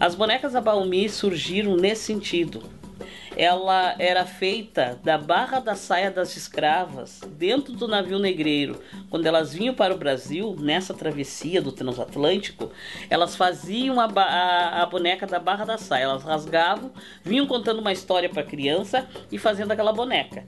As bonecas Abaumi surgiram nesse sentido. Ela era feita da barra da saia das escravas dentro do navio negreiro. Quando elas vinham para o Brasil, nessa travessia do transatlântico, elas faziam a, a, a boneca da barra da saia. Elas rasgavam, vinham contando uma história para a criança e fazendo aquela boneca.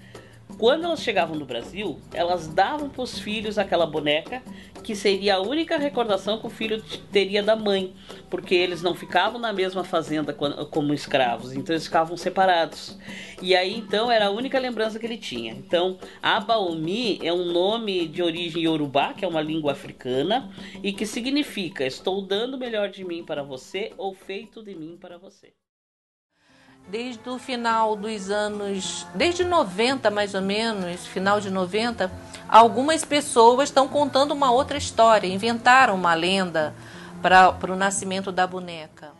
Quando elas chegavam no Brasil, elas davam para os filhos aquela boneca, que seria a única recordação que o filho teria da mãe, porque eles não ficavam na mesma fazenda como escravos, então eles ficavam separados. E aí então era a única lembrança que ele tinha. Então, Abaomi é um nome de origem iorubá, que é uma língua africana, e que significa estou dando o melhor de mim para você ou feito de mim para você desde o final dos anos, desde 90 mais ou menos, final de 90, algumas pessoas estão contando uma outra história, inventaram uma lenda para o nascimento da boneca.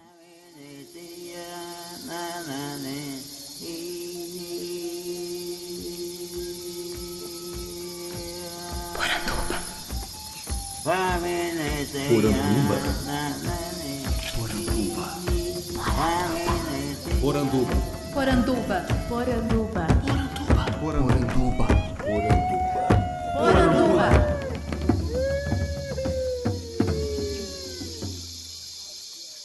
Poranduba. Poranduba. Poranduba. Poranduba. Poranduba. Poranduba. Poranduba. Poranduba.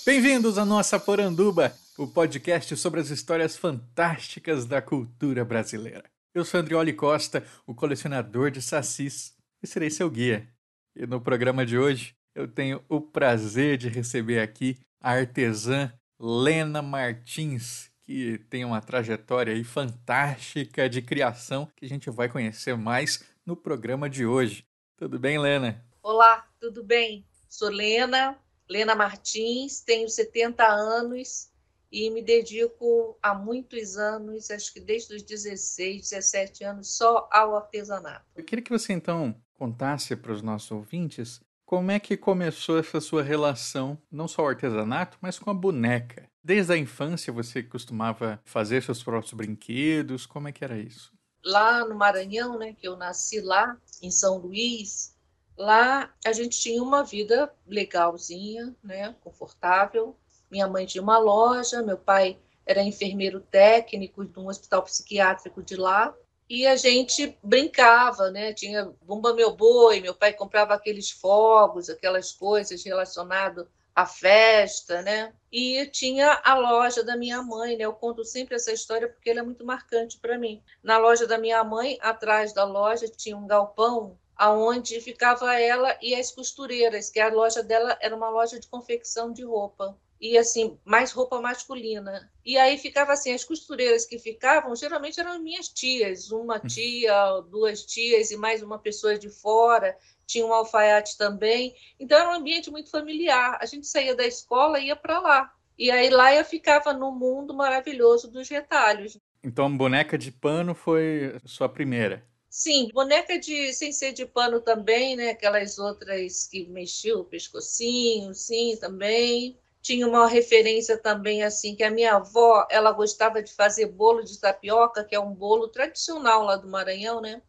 Bem-vindos à nossa Poranduba, o podcast sobre as histórias fantásticas da cultura brasileira. Eu sou Andrioli Costa, o colecionador de sacis, e serei seu guia. E no programa de hoje eu tenho o prazer de receber aqui a artesã Lena Martins, que tem uma trajetória aí fantástica de criação que a gente vai conhecer mais no programa de hoje. Tudo bem, Lena? Olá, tudo bem? Sou Lena, Lena Martins, tenho 70 anos e me dedico há muitos anos, acho que desde os 16, 17 anos, só ao artesanato. Eu queria que você então contasse para os nossos ouvintes como é que começou essa sua relação, não só ao artesanato, mas com a boneca? Desde a infância você costumava fazer seus próprios brinquedos? Como é que era isso? Lá no Maranhão, né, que eu nasci lá, em São Luís, lá a gente tinha uma vida legalzinha, né, confortável. Minha mãe tinha uma loja, meu pai era enfermeiro técnico de um hospital psiquiátrico de lá e a gente brincava, né? Tinha Bumba Meu Boi, meu pai comprava aqueles fogos, aquelas coisas relacionadas à festa, né? E tinha a loja da minha mãe, né? Eu conto sempre essa história porque ela é muito marcante para mim. Na loja da minha mãe, atrás da loja tinha um galpão aonde ficava ela e as costureiras, que a loja dela era uma loja de confecção de roupa e assim, mais roupa masculina. E aí ficava assim, as costureiras que ficavam, geralmente eram minhas tias, uma hum. tia, duas tias e mais uma pessoa de fora, tinha um alfaiate também. Então era um ambiente muito familiar. A gente saía da escola e ia para lá. E aí lá eu ficava no mundo maravilhoso dos retalhos. Então boneca de pano foi sua primeira? Sim, boneca de sem ser de pano também, né? Aquelas outras que mexiam o pescocinho, sim, também tinha uma referência também assim que a minha avó ela gostava de fazer bolo de tapioca que é um bolo tradicional lá do Maranhão né?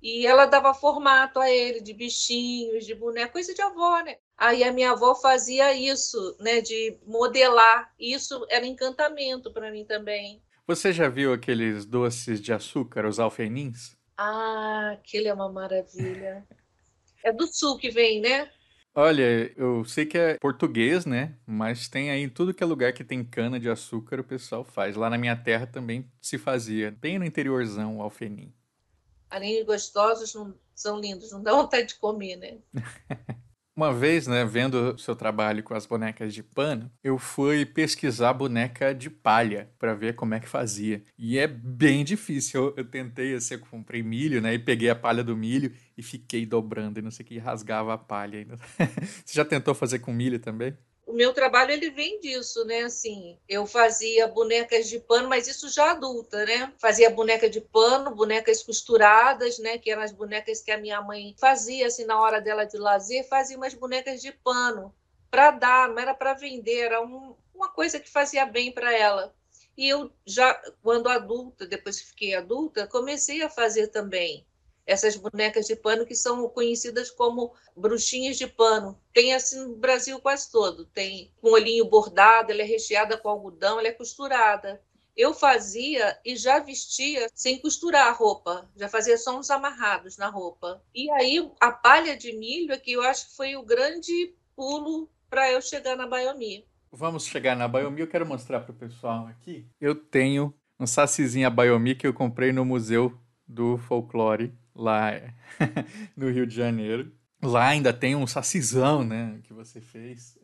E ela dava formato a ele de bichinhos de boneco coisa de avó né? Aí a minha avó fazia isso né de modelar. Isso era encantamento para mim também. Você já viu aqueles doces de açúcar os alfenins? Ah aquele é uma maravilha. É do sul que vem né Olha, eu sei que é português, né? Mas tem aí tudo que é lugar que tem cana de açúcar, o pessoal faz. Lá na minha terra também se fazia, bem no interiorzão, o alfenim. Além de gostosos, não, são lindos, não dá vontade de comer, né? Uma vez, né, vendo o seu trabalho com as bonecas de pano, eu fui pesquisar boneca de palha para ver como é que fazia. E é bem difícil. Eu, eu tentei, assim, eu comprei milho, né, e peguei a palha do milho e fiquei dobrando e não sei o que, rasgava a palha. Você já tentou fazer com milho também? O meu trabalho ele vem disso, né? Assim, eu fazia bonecas de pano, mas isso já adulta, né? Fazia boneca de pano, bonecas costuradas, né? Que eram as bonecas que a minha mãe fazia assim na hora dela de lazer, fazia umas bonecas de pano para dar, não era para vender, era um, uma coisa que fazia bem para ela. E eu já, quando adulta, depois que fiquei adulta, comecei a fazer também. Essas bonecas de pano que são conhecidas como bruxinhas de pano. Tem assim no Brasil quase todo. Tem um olhinho bordado, ela é recheada com algodão, ela é costurada. Eu fazia e já vestia sem costurar a roupa, já fazia só uns amarrados na roupa. E aí a palha de milho é que eu acho que foi o grande pulo para eu chegar na Baiomi. Vamos chegar na Baiomi, eu quero mostrar para o pessoal aqui. Eu tenho um sacizinho Baiomi que eu comprei no Museu do Folclore lá no Rio de Janeiro. Lá ainda tem um sacizão, né, que você fez.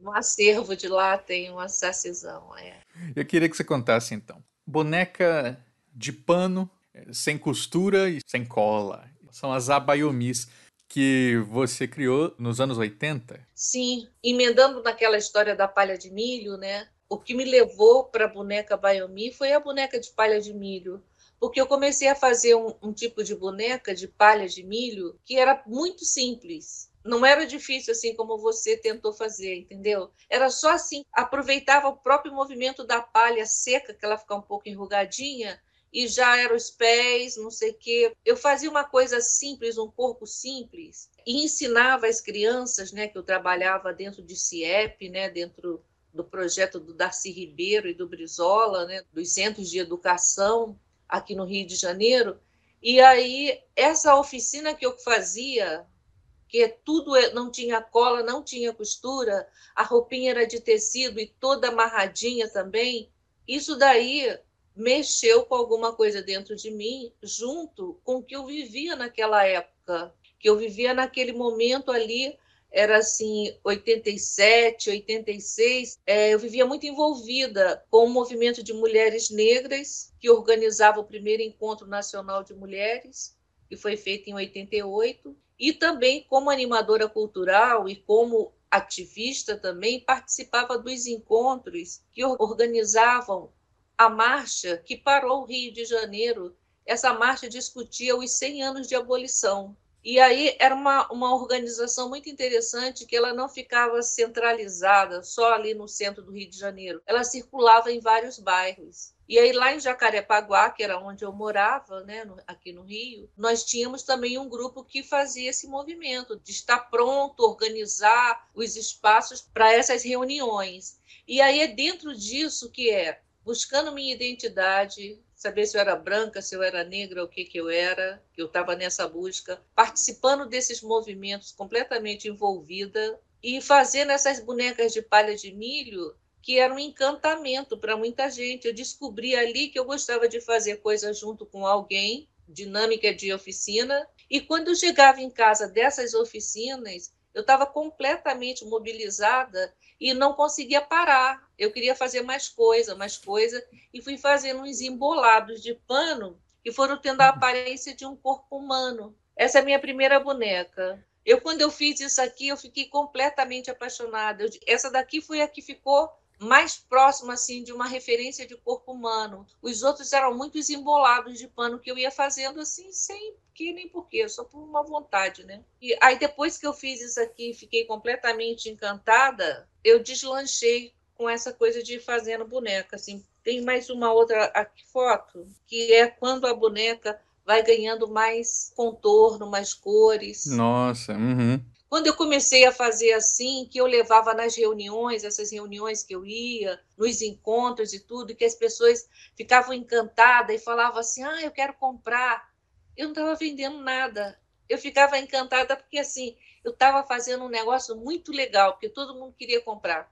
No acervo de lá tem um sacizão, é. Eu queria que você contasse então. Boneca de pano, sem costura e sem cola. São as abaiomis que você criou nos anos 80? Sim, emendando naquela história da palha de milho, né? O que me levou para a boneca Baiomi foi a boneca de palha de milho porque eu comecei a fazer um, um tipo de boneca de palha de milho que era muito simples. Não era difícil assim como você tentou fazer, entendeu? Era só assim, aproveitava o próprio movimento da palha seca, que ela fica um pouco enrugadinha, e já eram os pés, não sei o quê. Eu fazia uma coisa simples, um corpo simples, e ensinava as crianças, né, que eu trabalhava dentro de CIEP, né, dentro do projeto do Darcy Ribeiro e do Brizola, né, dos centros de educação, aqui no Rio de Janeiro. E aí, essa oficina que eu fazia, que tudo é, não tinha cola, não tinha costura, a roupinha era de tecido e toda amarradinha também, isso daí mexeu com alguma coisa dentro de mim, junto com o que eu vivia naquela época, que eu vivia naquele momento ali era assim 87, 86, é, eu vivia muito envolvida com o movimento de mulheres negras que organizava o primeiro encontro nacional de mulheres, que foi feito em 88, e também como animadora cultural e como ativista também participava dos encontros que organizavam a marcha que parou o Rio de Janeiro. Essa marcha discutia os 100 anos de abolição e aí era uma, uma organização muito interessante que ela não ficava centralizada só ali no centro do Rio de Janeiro. Ela circulava em vários bairros. E aí lá em Jacarepaguá, que era onde eu morava, né, no, aqui no Rio, nós tínhamos também um grupo que fazia esse movimento de estar pronto, organizar os espaços para essas reuniões. E aí é dentro disso que é buscando minha identidade, saber se eu era branca, se eu era negra, o que, que eu era, eu estava nessa busca, participando desses movimentos, completamente envolvida, e fazendo essas bonecas de palha de milho que era um encantamento para muita gente. Eu descobri ali que eu gostava de fazer coisas junto com alguém, dinâmica de oficina, e quando eu chegava em casa dessas oficinas, eu estava completamente mobilizada e não conseguia parar. Eu queria fazer mais coisa, mais coisa, e fui fazendo uns embolados de pano que foram tendo a aparência de um corpo humano. Essa é a minha primeira boneca. Eu, quando eu fiz isso aqui, eu fiquei completamente apaixonada. Eu, essa daqui foi a que ficou mais próximo assim de uma referência de corpo humano. Os outros eram muitos embolados de pano que eu ia fazendo assim sem que nem porquê, só por uma vontade, né? E aí depois que eu fiz isso aqui, fiquei completamente encantada, eu deslanchei com essa coisa de fazendo boneca, assim. Tem mais uma outra aqui, foto, que é quando a boneca vai ganhando mais contorno, mais cores. Nossa, uhum. Quando eu comecei a fazer assim, que eu levava nas reuniões, essas reuniões que eu ia, nos encontros e tudo, que as pessoas ficavam encantadas e falavam assim: ah, eu quero comprar. Eu não estava vendendo nada. Eu ficava encantada porque assim, eu estava fazendo um negócio muito legal, porque todo mundo queria comprar.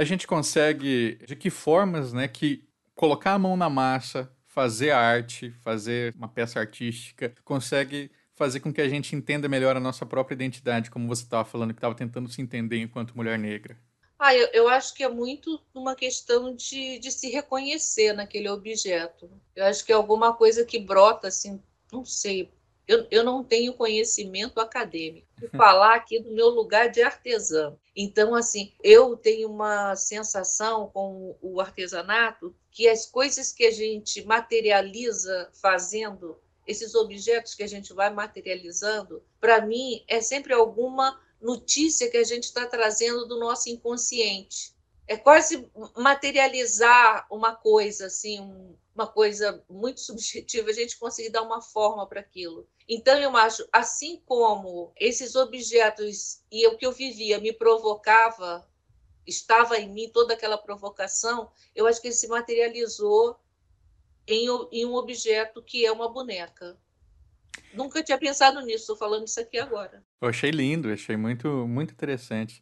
A gente consegue, de que formas, né, que colocar a mão na massa, fazer arte, fazer uma peça artística, consegue fazer com que a gente entenda melhor a nossa própria identidade, como você estava falando, que estava tentando se entender enquanto mulher negra? Ah, eu, eu, acho que é muito uma questão de, de se reconhecer naquele objeto. Eu acho que é alguma coisa que brota, assim, não sei. Eu, eu não tenho conhecimento acadêmico. Vou falar aqui do meu lugar de artesã. Então, assim, eu tenho uma sensação com o artesanato que as coisas que a gente materializa fazendo esses objetos que a gente vai materializando, para mim, é sempre alguma notícia que a gente está trazendo do nosso inconsciente. é quase materializar uma coisa assim, uma coisa muito subjetiva, a gente conseguir dar uma forma para aquilo. Então eu acho, assim como esses objetos e o que eu vivia me provocava, estava em mim toda aquela provocação, eu acho que ele se materializou em, em um objeto que é uma boneca. Nunca tinha pensado nisso, estou falando isso aqui agora. Eu achei lindo, achei muito, muito interessante.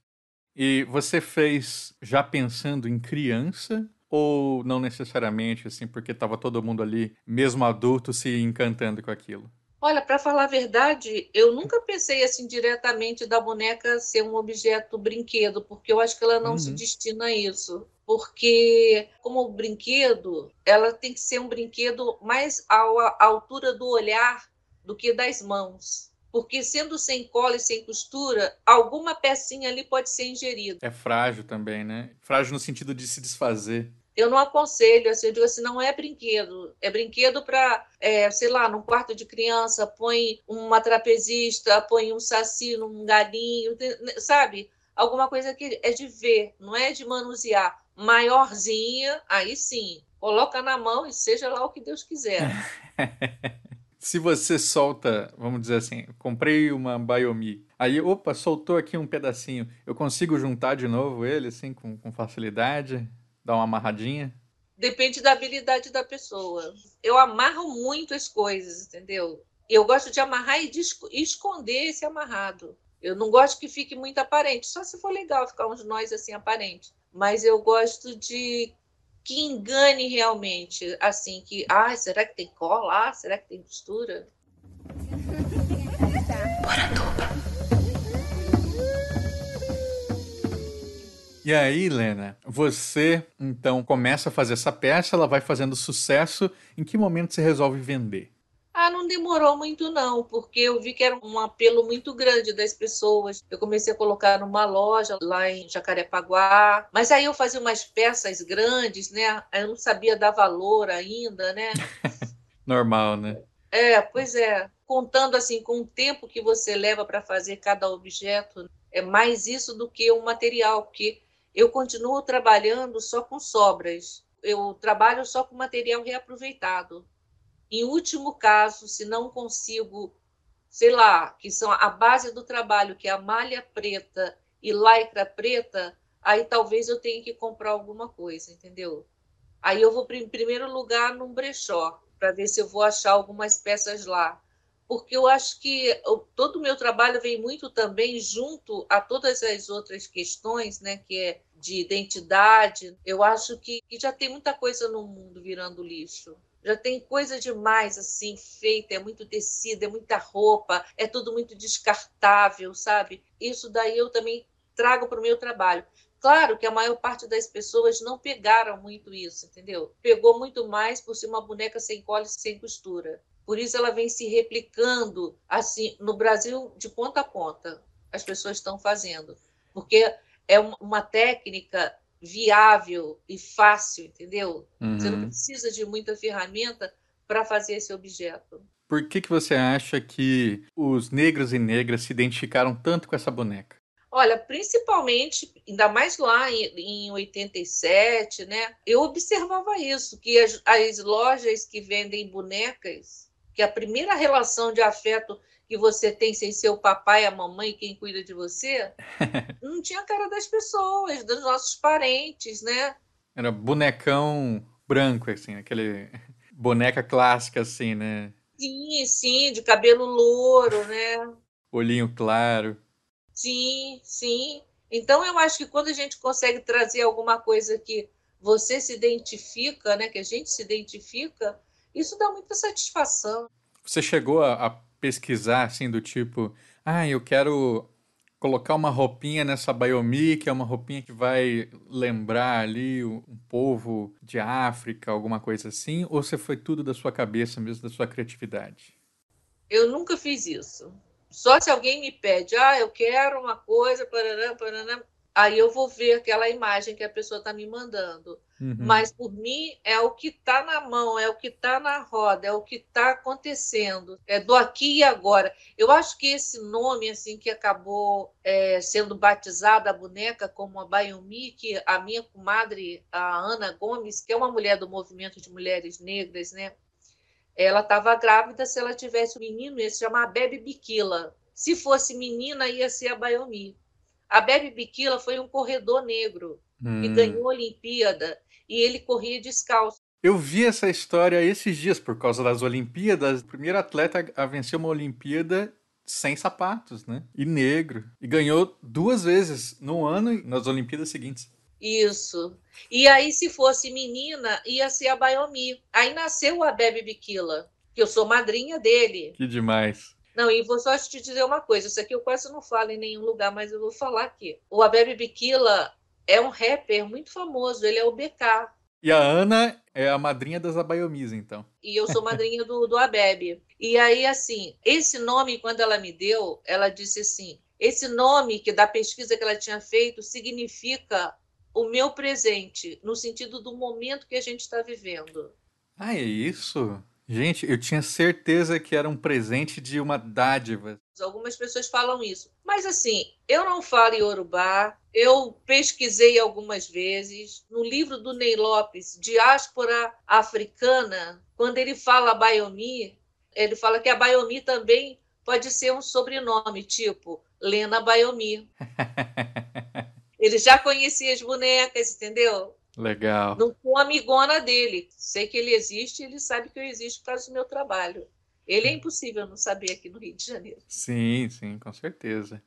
E você fez já pensando em criança ou não necessariamente, assim, porque estava todo mundo ali, mesmo adulto, se encantando com aquilo? Olha, para falar a verdade, eu nunca pensei assim diretamente da boneca ser um objeto brinquedo, porque eu acho que ela não uhum. se destina a isso. Porque, como brinquedo, ela tem que ser um brinquedo mais à altura do olhar do que das mãos porque sendo sem cola e sem costura, alguma pecinha ali pode ser ingerida. É frágil também, né? Frágil no sentido de se desfazer. Eu não aconselho, assim, eu digo assim, não é brinquedo. É brinquedo para, é, sei lá, num quarto de criança, põe uma trapezista, põe um saci num galinho, sabe? Alguma coisa que é de ver, não é de manusear. Maiorzinha, aí sim, coloca na mão e seja lá o que Deus quiser. se você solta, vamos dizer assim, comprei uma Biomi, aí, opa, soltou aqui um pedacinho, eu consigo juntar de novo ele, assim, com, com facilidade, dar uma amarradinha? Depende da habilidade da pessoa. Eu amarro muito as coisas, entendeu? Eu gosto de amarrar e de esconder esse amarrado. Eu não gosto que fique muito aparente, só se for legal ficar uns nós assim aparentes. Mas eu gosto de que engane realmente, assim, que, ah, será que tem cola? Ah, será que tem costura? E aí, Helena, você então começa a fazer essa peça, ela vai fazendo sucesso. Em que momento você resolve vender? Ah, não demorou muito não, porque eu vi que era um apelo muito grande das pessoas. Eu comecei a colocar numa loja lá em Jacarepaguá, mas aí eu fazia umas peças grandes, né? Eu não sabia dar valor ainda, né? Normal, né? É, pois é. Contando assim com o tempo que você leva para fazer cada objeto, é mais isso do que o material, porque eu continuo trabalhando só com sobras. Eu trabalho só com material reaproveitado. Em último caso, se não consigo, sei lá, que são a base do trabalho, que é a malha preta e lycra preta, aí talvez eu tenha que comprar alguma coisa, entendeu? Aí eu vou, em primeiro lugar, num brechó, para ver se eu vou achar algumas peças lá. Porque eu acho que todo o meu trabalho vem muito também junto a todas as outras questões, né, que é de identidade. Eu acho que, que já tem muita coisa no mundo virando lixo já tem coisa demais assim feita, é muito tecido, é muita roupa, é tudo muito descartável, sabe? Isso daí eu também trago para o meu trabalho. Claro que a maior parte das pessoas não pegaram muito isso, entendeu? Pegou muito mais por ser uma boneca sem cola sem costura. Por isso ela vem se replicando assim no Brasil de ponta a ponta. As pessoas estão fazendo, porque é uma técnica viável e fácil, entendeu? Uhum. Você não uhum. precisa de muita ferramenta para fazer esse objeto. Por que, que você acha que os negros e negras se identificaram tanto com essa boneca? Olha, principalmente, ainda mais lá em, em 87, né? Eu observava isso, que as, as lojas que vendem bonecas, que a primeira relação de afeto que você tem sem ser o papai, a mamãe, quem cuida de você, não tinha a cara das pessoas, dos nossos parentes, né? Era bonecão branco, assim, aquele boneca clássica, assim, né? Sim, sim, de cabelo louro, né? Olhinho claro. Sim, sim. Então eu acho que quando a gente consegue trazer alguma coisa que você se identifica, né, que a gente se identifica, isso dá muita satisfação. Você chegou a, a pesquisar assim do tipo, ah, eu quero colocar uma roupinha nessa Biomi, que é uma roupinha que vai lembrar ali um povo de África, alguma coisa assim, ou você foi tudo da sua cabeça mesmo, da sua criatividade? Eu nunca fiz isso. Só se alguém me pede, ah, eu quero uma coisa, parará, parará, aí eu vou ver aquela imagem que a pessoa está me mandando. Uhum. Mas por mim é o que está na mão, é o que está na roda, é o que está acontecendo, é do aqui e agora. Eu acho que esse nome assim que acabou é, sendo batizada a boneca como a Bayomi, que a minha comadre, a Ana Gomes, que é uma mulher do movimento de mulheres negras, né? Ela estava grávida, se ela tivesse um menino, ia se chamar Bebe Biquila. Se fosse menina, ia ser a Bayomi. A Bebe Biquila foi um corredor negro hum. que ganhou a Olimpíada e ele corria descalço. Eu vi essa história esses dias por causa das Olimpíadas. O primeiro atleta a vencer uma Olimpíada sem sapatos, né? E negro. E ganhou duas vezes no ano e nas Olimpíadas seguintes. Isso. E aí, se fosse menina, ia ser a Bayomi. Aí nasceu a Bebe Biquila, que eu sou madrinha dele. Que demais. Não, e vou só te dizer uma coisa: isso aqui eu quase não falo em nenhum lugar, mas eu vou falar aqui. O Abebe Biquila é um rapper muito famoso, ele é o BK. E a Ana é a madrinha das Abayomis, então. E eu sou madrinha do, do Abebe. E aí, assim, esse nome, quando ela me deu, ela disse assim: esse nome que da pesquisa que ela tinha feito significa o meu presente, no sentido do momento que a gente está vivendo. Ah, é isso? Gente, eu tinha certeza que era um presente de uma dádiva. Algumas pessoas falam isso. Mas assim, eu não falo Yorubá, eu pesquisei algumas vezes. No livro do Ney Lopes, Diáspora Africana, quando ele fala Bayomi, ele fala que a Bayomi também pode ser um sobrenome, tipo Lena Bayomi. ele já conhecia as bonecas, entendeu? Legal. Não sou amigona dele. Sei que ele existe, ele sabe que eu existo por causa do meu trabalho. Ele é impossível não saber aqui no Rio de Janeiro. Sim, sim, com certeza.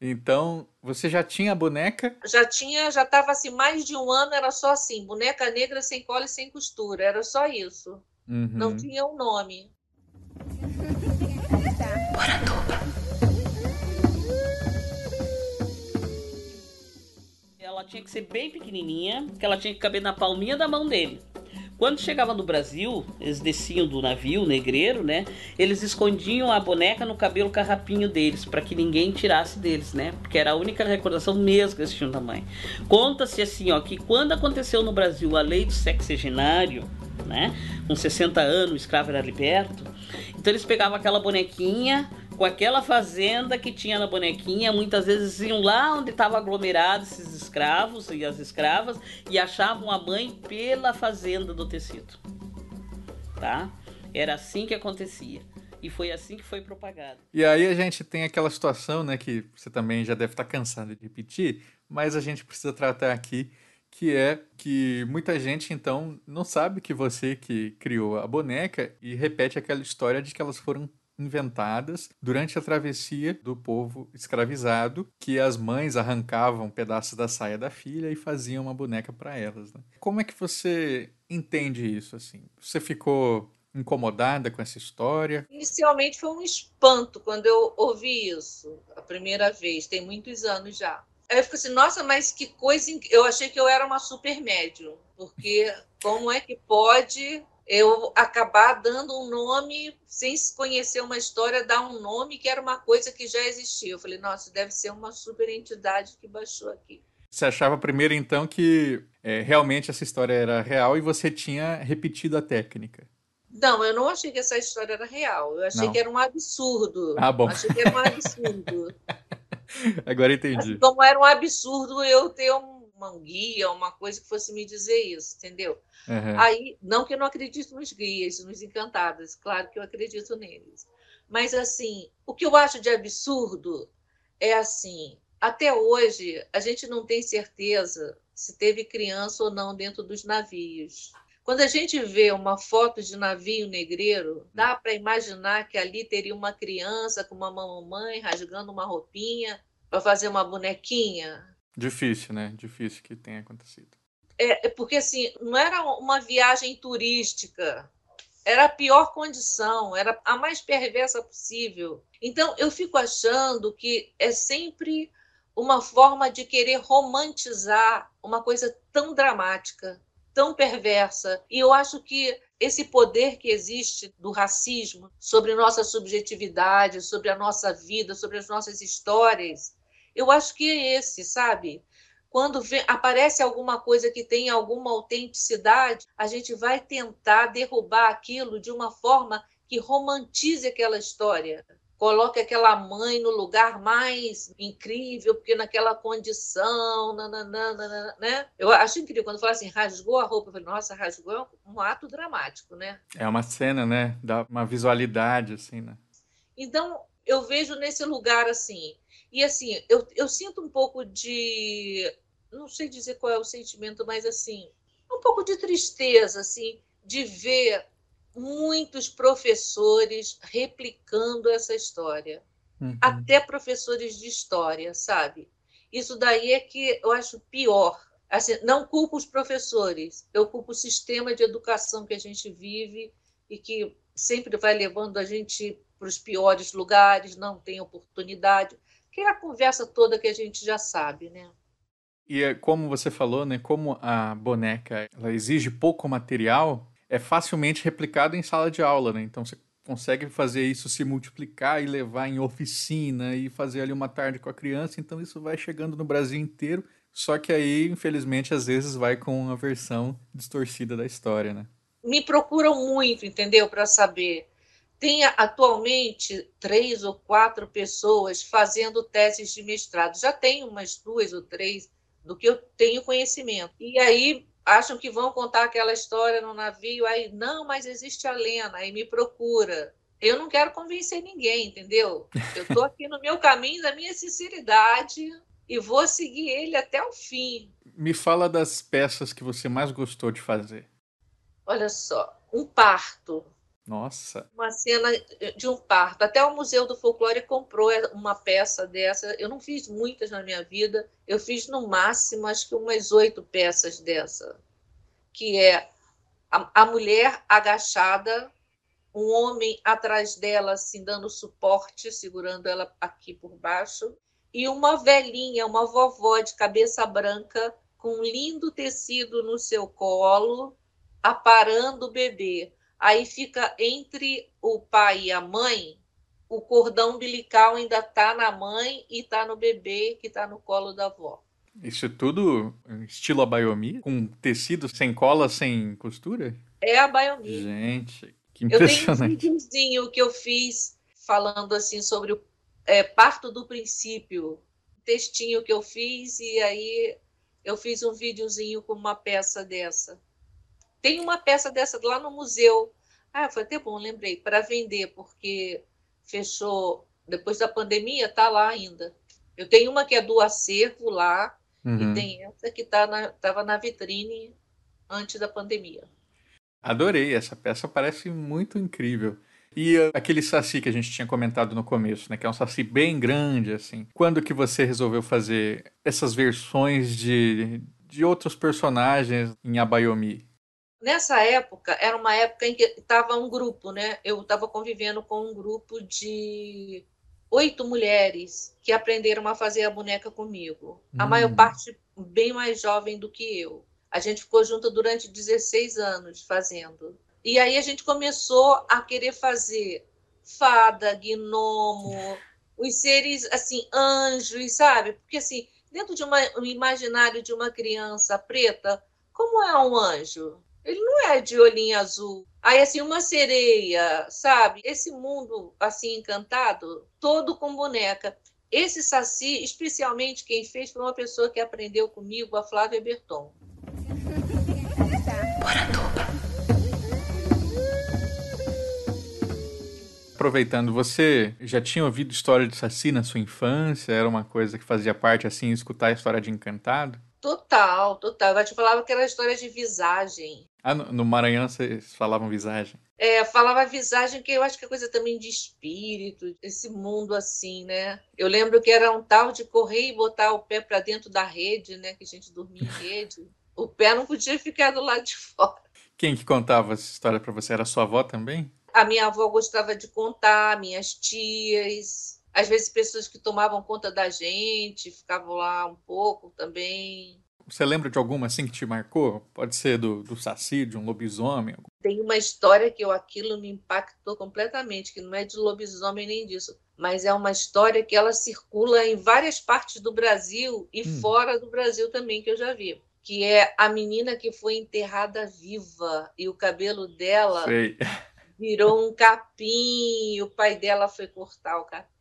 Então, você já tinha a boneca? Já tinha, já estava assim, mais de um ano era só assim, boneca negra sem cola e sem costura, era só isso. Uhum. Não tinha um nome. Ela tinha que ser bem pequenininha, que ela tinha que caber na palminha da mão dele. Quando chegava no Brasil, eles desciam do navio negreiro, né? Eles escondiam a boneca no cabelo carrapinho deles, para que ninguém tirasse deles, né? Porque era a única recordação mesmo que eles tinham da mãe. Conta-se assim, ó, que quando aconteceu no Brasil a lei do sexagenário, né? Com 60 anos, o escravo era liberto. Então eles pegavam aquela bonequinha, com aquela fazenda que tinha na bonequinha, muitas vezes iam lá onde estavam aglomerados esses escravos e as escravas e achavam a mãe pela fazenda do tecido. Tá? Era assim que acontecia. E foi assim que foi propagado. E aí a gente tem aquela situação, né, que você também já deve estar cansado de repetir, mas a gente precisa tratar aqui, que é que muita gente então não sabe que você que criou a boneca e repete aquela história de que elas foram inventadas durante a travessia do povo escravizado, que as mães arrancavam pedaços da saia da filha e faziam uma boneca para elas. Né? Como é que você entende isso assim? Você ficou incomodada com essa história? Inicialmente foi um espanto quando eu ouvi isso a primeira vez, tem muitos anos já. Aí eu fico assim, nossa, mas que coisa. Eu achei que eu era uma super médium, porque como é que pode eu acabar dando um nome, sem conhecer uma história, dar um nome que era uma coisa que já existia. Eu falei, nossa, deve ser uma super entidade que baixou aqui. Você achava primeiro, então, que é, realmente essa história era real e você tinha repetido a técnica? Não, eu não achei que essa história era real. Eu achei não. que era um absurdo. Ah, bom. Achei que era um absurdo. Agora entendi. Assim, como era um absurdo eu ter um um guia, uma coisa que fosse me dizer isso, entendeu? Uhum. Aí, não que eu não acredito nos guias, nos encantados, claro que eu acredito neles. Mas, assim, o que eu acho de absurdo é assim: até hoje, a gente não tem certeza se teve criança ou não dentro dos navios. Quando a gente vê uma foto de navio negreiro, dá para imaginar que ali teria uma criança com uma mamãe rasgando uma roupinha para fazer uma bonequinha. Difícil, né? Difícil que tenha acontecido. É, é, porque assim, não era uma viagem turística, era a pior condição, era a mais perversa possível. Então, eu fico achando que é sempre uma forma de querer romantizar uma coisa tão dramática, tão perversa. E eu acho que esse poder que existe do racismo sobre nossa subjetividade, sobre a nossa vida, sobre as nossas histórias, eu acho que é esse, sabe? quando vem, aparece alguma coisa que tem alguma autenticidade, a gente vai tentar derrubar aquilo de uma forma que romantize aquela história. Coloque aquela mãe no lugar mais incrível, porque naquela condição, nananana, né? Eu acho incrível quando fala assim, rasgou a roupa. Eu falei, nossa, rasgou é um ato dramático, né? É uma cena, né? Dá uma visualidade, assim, né? Então, eu vejo nesse lugar assim. E assim, eu, eu sinto um pouco de. Não sei dizer qual é o sentimento, mas assim, um pouco de tristeza, assim, de ver muitos professores replicando essa história. Uhum. Até professores de história, sabe? Isso daí é que eu acho pior. Assim, não culpo os professores, eu culpo o sistema de educação que a gente vive e que sempre vai levando a gente para os piores lugares, não tem oportunidade, que é a conversa toda que a gente já sabe, né? E é como você falou, né, como a boneca ela exige pouco material, é facilmente replicado em sala de aula, né? Então você consegue fazer isso se multiplicar e levar em oficina e fazer ali uma tarde com a criança, então isso vai chegando no Brasil inteiro, só que aí, infelizmente, às vezes vai com a versão distorcida da história, né? Me procuram muito, entendeu, para saber tem atualmente três ou quatro pessoas fazendo teses de mestrado. Já tem umas duas ou três do que eu tenho conhecimento. E aí acham que vão contar aquela história no navio, aí não, mas existe a Lena, aí me procura. Eu não quero convencer ninguém, entendeu? Eu estou aqui no meu caminho da minha sinceridade e vou seguir ele até o fim. Me fala das peças que você mais gostou de fazer. Olha só, um parto nossa. Uma cena de um parto. Até o Museu do Folclore comprou uma peça dessa. Eu não fiz muitas na minha vida. Eu fiz no máximo, acho que umas oito peças dessa. Que é a, a mulher agachada, um homem atrás dela, assim, dando suporte, segurando ela aqui por baixo, e uma velhinha, uma vovó de cabeça branca, com um lindo tecido no seu colo, aparando o bebê aí fica entre o pai e a mãe, o cordão umbilical ainda está na mãe e está no bebê que está no colo da avó. Isso é tudo estilo abaiomi? Com tecido sem cola, sem costura? É abaiomi. Gente, que impressionante. Eu tenho um videozinho que eu fiz falando assim sobre o é, parto do princípio. Textinho que eu fiz e aí eu fiz um videozinho com uma peça dessa. Tem uma peça dessa lá no museu. Ah, foi até bom, lembrei, para vender, porque fechou depois da pandemia, tá lá ainda. Eu tenho uma que é do acervo lá, uhum. e tem essa que tá na, tava na vitrine antes da pandemia. Adorei, essa peça parece muito incrível. E uh, aquele saci que a gente tinha comentado no começo, né, que é um saci bem grande assim. Quando que você resolveu fazer essas versões de, de outros personagens em Abayomi? Nessa época, era uma época em que estava um grupo, né? Eu estava convivendo com um grupo de oito mulheres que aprenderam a fazer a boneca comigo. A maior hum. parte bem mais jovem do que eu. A gente ficou junto durante 16 anos fazendo. E aí a gente começou a querer fazer fada, gnomo, os seres assim, anjos, sabe? Porque assim, dentro de uma, um imaginário de uma criança preta, como é um anjo? Ele não é de olhinho azul. Aí, assim, uma sereia, sabe? Esse mundo, assim, encantado, todo com boneca. Esse saci, especialmente quem fez, foi uma pessoa que aprendeu comigo, a Flávia Berton. Aproveitando, você já tinha ouvido história de saci na sua infância? Era uma coisa que fazia parte, assim, escutar a história de Encantado? Total, total. Eu te falava que era história de visagem. Ah, no Maranhão vocês falavam visagem? É, falava visagem, que eu acho que é coisa também de espírito, esse mundo assim, né? Eu lembro que era um tal de correr e botar o pé para dentro da rede, né? Que a gente dormia em rede. O pé não podia ficar do lado de fora. Quem que contava essa história para você? Era sua avó também? A minha avó gostava de contar, minhas tias, às vezes pessoas que tomavam conta da gente, ficavam lá um pouco também. Você lembra de alguma assim que te marcou? Pode ser do, do Saci, de um lobisomem? Tem uma história que eu, aquilo me impactou completamente, que não é de lobisomem nem disso, mas é uma história que ela circula em várias partes do Brasil e hum. fora do Brasil também, que eu já vi. Que é a menina que foi enterrada viva e o cabelo dela Sei. virou um capim, e o pai dela foi cortar o capim.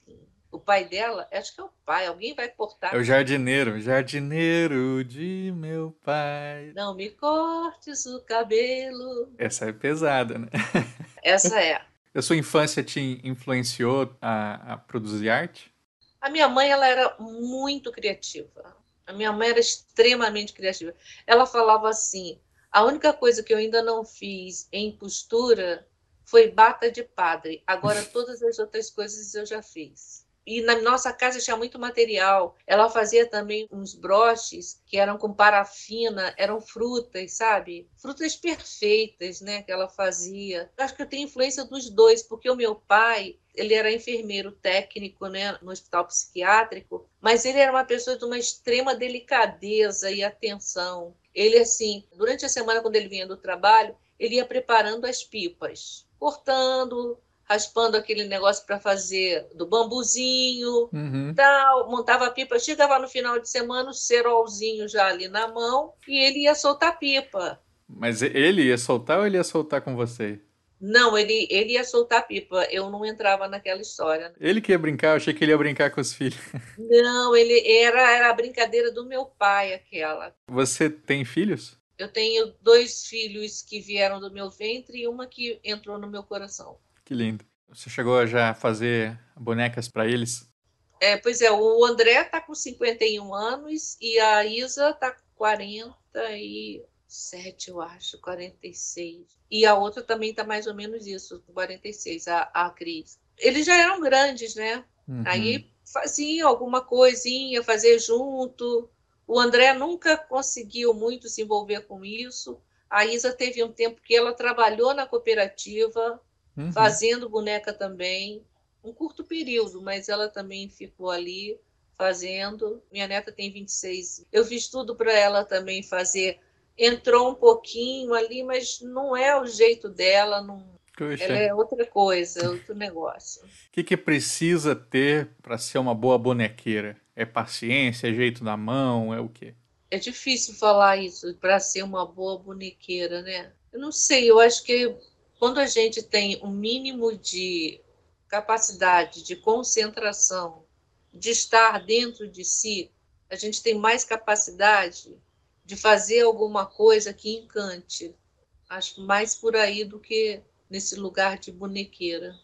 O pai dela, acho que é o pai, alguém vai cortar. É o jardineiro, jardineiro de meu pai. Não me cortes o cabelo. Essa é pesada, né? Essa é. A sua infância te influenciou a, a produzir arte? A minha mãe ela era muito criativa. A minha mãe era extremamente criativa. Ela falava assim: a única coisa que eu ainda não fiz em postura foi bata de padre. Agora todas as outras coisas eu já fiz. E na nossa casa tinha muito material. Ela fazia também uns broches que eram com parafina, eram frutas, sabe? Frutas perfeitas, né, que ela fazia. Acho que eu tenho influência dos dois, porque o meu pai, ele era enfermeiro técnico, né, no hospital psiquiátrico, mas ele era uma pessoa de uma extrema delicadeza e atenção. Ele assim, durante a semana quando ele vinha do trabalho, ele ia preparando as pipas, cortando, raspando aquele negócio para fazer do bambuzinho, uhum. tal, montava pipa, chegava no final de semana, o cerolzinho já ali na mão, e ele ia soltar pipa. Mas ele ia soltar ou ele ia soltar com você? Não, ele, ele ia soltar pipa, eu não entrava naquela história. Ele que ia brincar, eu achei que ele ia brincar com os filhos. Não, ele era, era a brincadeira do meu pai, aquela. Você tem filhos? Eu tenho dois filhos que vieram do meu ventre e uma que entrou no meu coração. Que lindo. Você chegou a já fazer bonecas para eles? É, pois é, o André está com 51 anos e a Isa está com 47, eu acho, 46. E a outra também está mais ou menos isso, 46, a, a Cris. Eles já eram grandes, né? Uhum. Aí faziam alguma coisinha, fazer junto. O André nunca conseguiu muito se envolver com isso. A Isa teve um tempo que ela trabalhou na cooperativa, uhum. fazendo boneca também, um curto período, mas ela também ficou ali fazendo. Minha neta tem 26. Eu fiz tudo para ela também fazer. Entrou um pouquinho ali, mas não é o jeito dela, não. Ela é outra coisa, é outro negócio. O que, que precisa ter para ser uma boa bonequeira? É paciência, é jeito na mão, é o quê? É difícil falar isso para ser uma boa bonequeira, né? Eu não sei, eu acho que quando a gente tem um mínimo de capacidade de concentração, de estar dentro de si, a gente tem mais capacidade de fazer alguma coisa que encante. Acho mais por aí do que nesse lugar de bonequeira.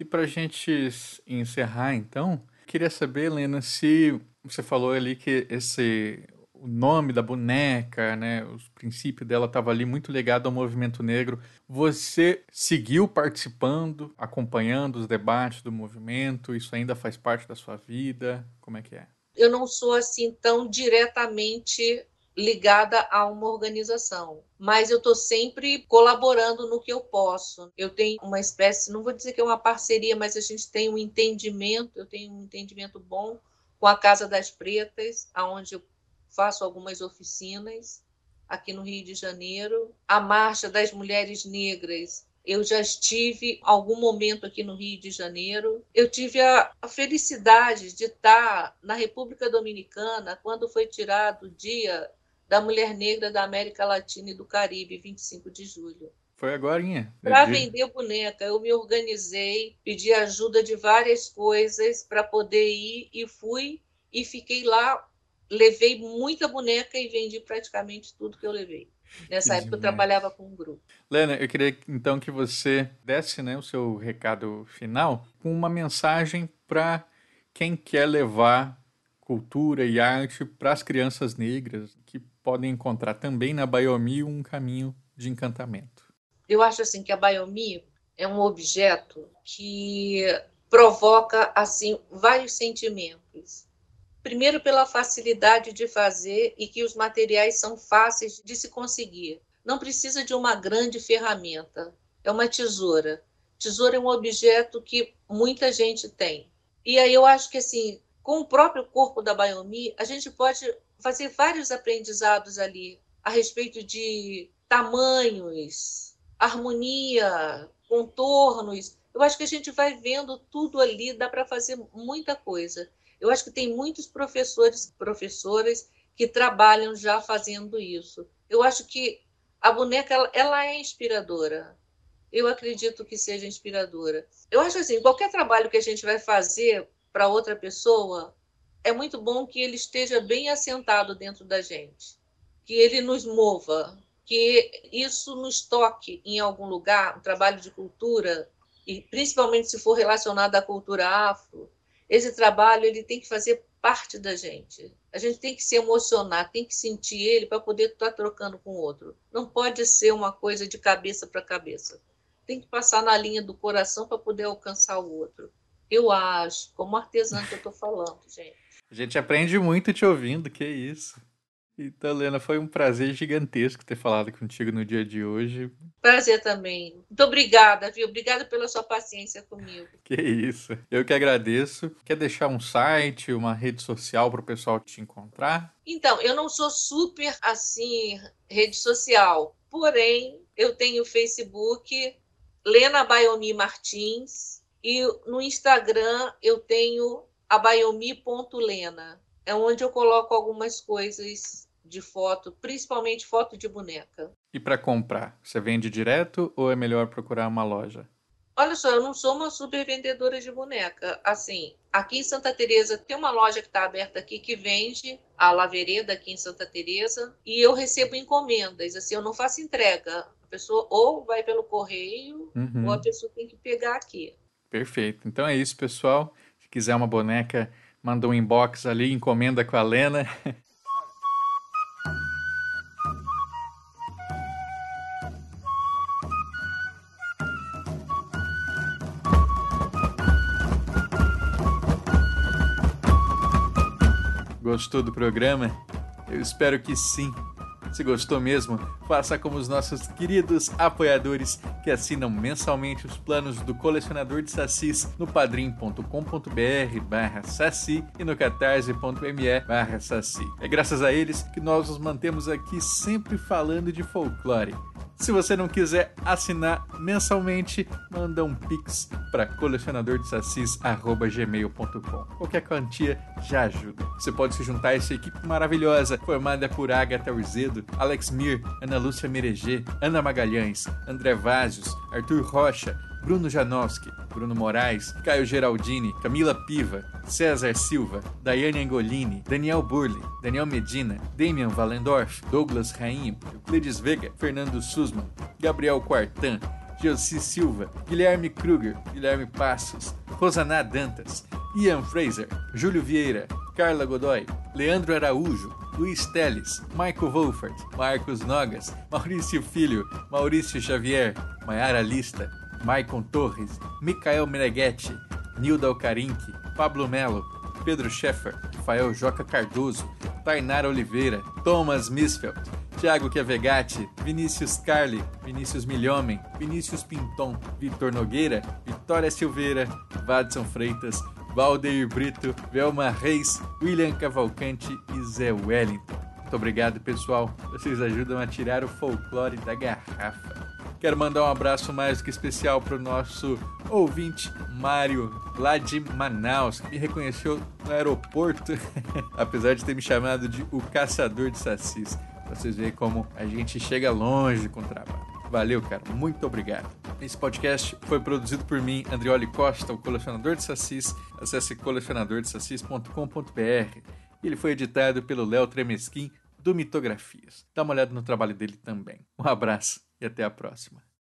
E para a gente encerrar, então, queria saber, Helena, se você falou ali que esse o nome da boneca, né, os princípios dela estava ali muito ligado ao movimento negro. Você seguiu participando, acompanhando os debates do movimento? Isso ainda faz parte da sua vida? Como é que é? Eu não sou assim tão diretamente ligada a uma organização, mas eu estou sempre colaborando no que eu posso. Eu tenho uma espécie, não vou dizer que é uma parceria, mas a gente tem um entendimento, eu tenho um entendimento bom com a Casa das Pretas, aonde eu faço algumas oficinas aqui no Rio de Janeiro. A Marcha das Mulheres Negras, eu já estive algum momento aqui no Rio de Janeiro. Eu tive a, a felicidade de estar na República Dominicana quando foi tirado o Dia da Mulher Negra da América Latina e do Caribe, 25 de julho. Foi agora, Para vender boneca, eu me organizei, pedi ajuda de várias coisas para poder ir e fui e fiquei lá levei muita boneca e vendi praticamente tudo que eu levei. Nessa que época demais. eu trabalhava com um grupo. Lena, eu queria então que você desse né, o seu recado final com uma mensagem para quem quer levar cultura e arte para as crianças negras que podem encontrar também na Baiomi um caminho de encantamento. Eu acho assim que a Baiomi é um objeto que provoca assim vários sentimentos Primeiro, pela facilidade de fazer e que os materiais são fáceis de se conseguir. Não precisa de uma grande ferramenta, é uma tesoura. Tesoura é um objeto que muita gente tem. E aí eu acho que, assim, com o próprio corpo da Bayomi, a gente pode fazer vários aprendizados ali a respeito de tamanhos, harmonia, contornos, Eu acho que a gente vai vendo tudo ali, dá para fazer muita coisa. Eu acho que tem muitos professores, professoras que trabalham já fazendo isso. Eu acho que a boneca ela, ela é inspiradora. Eu acredito que seja inspiradora. Eu acho assim, qualquer trabalho que a gente vai fazer para outra pessoa, é muito bom que ele esteja bem assentado dentro da gente, que ele nos mova, que isso nos toque em algum lugar, um trabalho de cultura, e principalmente se for relacionado à cultura afro, esse trabalho ele tem que fazer parte da gente. A gente tem que se emocionar, tem que sentir ele para poder estar trocando com o outro. Não pode ser uma coisa de cabeça para cabeça. Tem que passar na linha do coração para poder alcançar o outro. Eu acho, como artesã que eu estou falando, gente. A gente aprende muito te ouvindo, que isso. Então, Helena, foi um prazer gigantesco ter falado contigo no dia de hoje. Prazer também. Muito obrigada, viu? Obrigada pela sua paciência comigo. Que isso. Eu que agradeço. Quer deixar um site, uma rede social para o pessoal te encontrar? Então, eu não sou super assim rede social, porém eu tenho Facebook Lena Baiomi Martins e no Instagram eu tenho abaiomi.lena. É onde eu coloco algumas coisas de foto, principalmente foto de boneca. E para comprar, você vende direto ou é melhor procurar uma loja? Olha só, eu não sou uma super vendedora de boneca. Assim, aqui em Santa Teresa tem uma loja que está aberta aqui que vende a Lavereda aqui em Santa Teresa e eu recebo encomendas. Assim, eu não faço entrega. A pessoa ou vai pelo correio uhum. ou a pessoa tem que pegar aqui. Perfeito. Então é isso, pessoal. Se quiser uma boneca, manda um inbox ali, encomenda com a Lena. Gostou do programa? Eu espero que sim. Se gostou mesmo, faça como os nossos queridos apoiadores que assinam mensalmente os planos do colecionador de sacis no padrim.com.br barra saci e no catarse.me barra saci. É graças a eles que nós nos mantemos aqui sempre falando de folclore. Se você não quiser assinar mensalmente, manda um pix para colecionadordesacis@gmail.com. Qualquer quantia já ajuda. Você pode se juntar a essa equipe maravilhosa formada por Agatha Urzedo, Alex Mir, Ana Lúcia Mereger, Ana Magalhães, André Vazios, Arthur Rocha, Bruno Janowski, Bruno Moraes, Caio Geraldini, Camila Piva, César Silva, Daiane Angolini, Daniel Burley, Daniel Medina, Damian Valendorf, Douglas Rainho, Euclides Vega, Fernando Sussman, Gabriel Quartan, Josi Silva, Guilherme Kruger, Guilherme Passos, Rosaná Dantas, Ian Fraser, Júlio Vieira, Carla Godoy, Leandro Araújo, Luiz Teles, Michael Wolfert, Marcos Nogas, Maurício Filho, Maurício Xavier, Maiara Lista, Maicon Torres, Micael Meneghetti, Nilda Alcarinque, Pablo Melo, Pedro Scheffer, Rafael Joca Cardoso, Tainara Oliveira, Thomas Misfeld, Thiago Chiavegatti, Vinícius Carli, Vinícius Milhomem, Vinícius Pinton, Vitor Nogueira, Vitória Silveira, Vadson Freitas, Valdeir Brito, Velma Reis, William Cavalcante e Zé Wellington. Muito obrigado, pessoal. Vocês ajudam a tirar o folclore da garrafa. Quero mandar um abraço mais que especial para o nosso ouvinte Mário, lá de Manaus, que me reconheceu no aeroporto, apesar de ter me chamado de o caçador de. Pra vocês verem como a gente chega longe com o trabalho. Valeu, cara. Muito obrigado. Esse podcast foi produzido por mim, Andrioli Costa, o colecionador de sacis. Acesse colecionadordesacis.com.br. Ele foi editado pelo Léo Tremesquim, do Mitografias. Dá uma olhada no trabalho dele também. Um abraço e até a próxima.